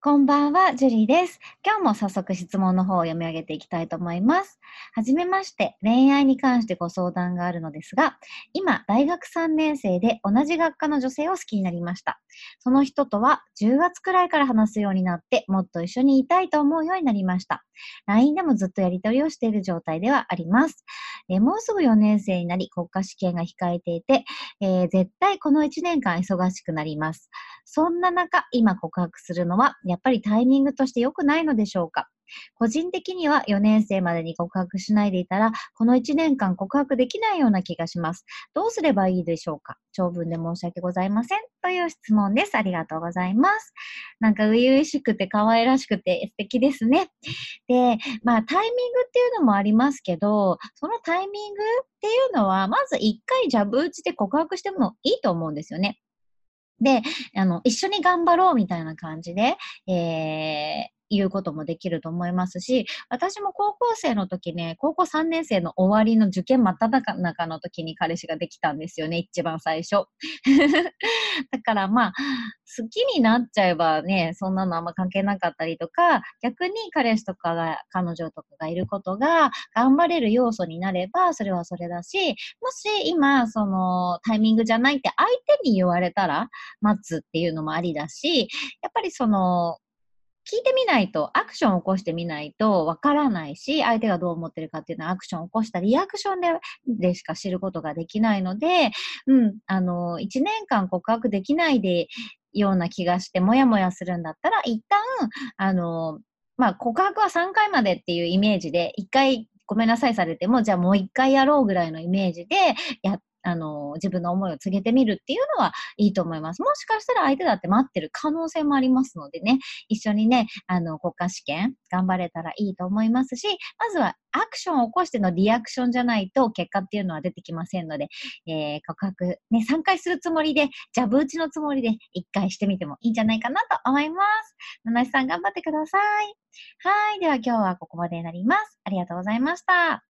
こんばんは、ジュリーです。今日も早速質問の方を読み上げていきたいと思います。はじめまして、恋愛に関してご相談があるのですが、今、大学3年生で同じ学科の女性を好きになりました。その人とは10月くらいから話すようになって、もっと一緒にいたいと思うようになりました。LINE でもずっとやり取りをしている状態ではあります。えもうすぐ4年生になり、国家試験が控えていて、えー、絶対この1年間忙しくなります。そんな中、今告白するのは、やっぱりタイミングとして良くないのでしょうか？個人的には4年生までに告白しないでいたら、この1年間告白できないような気がします。どうすればいいでしょうか？長文で申し訳ございません。という質問です。ありがとうございます。なんか、初々しくて可愛らしくて素敵ですね。で、まあ、タイミングっていうのもありますけど、そのタイミングっていうのは、まず一回ジャブ打ちで告白してもいいと思うんですよね。で、あの、一緒に頑張ろうみたいな感じで、えー、言うこともできると思いますし、私も高校生の時ね、高校3年生の終わりの受験真っ只中の時に彼氏ができたんですよね、一番最初。だからまあ、好きになっちゃえばね、そんなのあんま関係なかったりとか、逆に彼氏とかが、彼女とかがいることが頑張れる要素になれば、それはそれだし、もし今、そのタイミングじゃないって相手に言われたら待つっていうのもありだし、やっぱりその、聞いてみないと、アクションを起こしてみないとわからないし、相手がどう思ってるかっていうのはアクションを起こしたリアクションででしか知ることができないので、うん、あの、1年間告白できないでような気がして、もやもやするんだったら、一旦、あの、まあ、告白は3回までっていうイメージで、1回ごめんなさいされても、じゃあもう1回やろうぐらいのイメージでやっあの、自分の思いを告げてみるっていうのはいいと思います。もしかしたら相手だって待ってる可能性もありますのでね、一緒にね、あの、国家試験頑張れたらいいと思いますし、まずはアクションを起こしてのリアクションじゃないと結果っていうのは出てきませんので、えー、告白ね、3回するつもりで、ジャブ打ちのつもりで1回してみてもいいんじゃないかなと思います。七瀬さん頑張ってください。はい。では今日はここまでになります。ありがとうございました。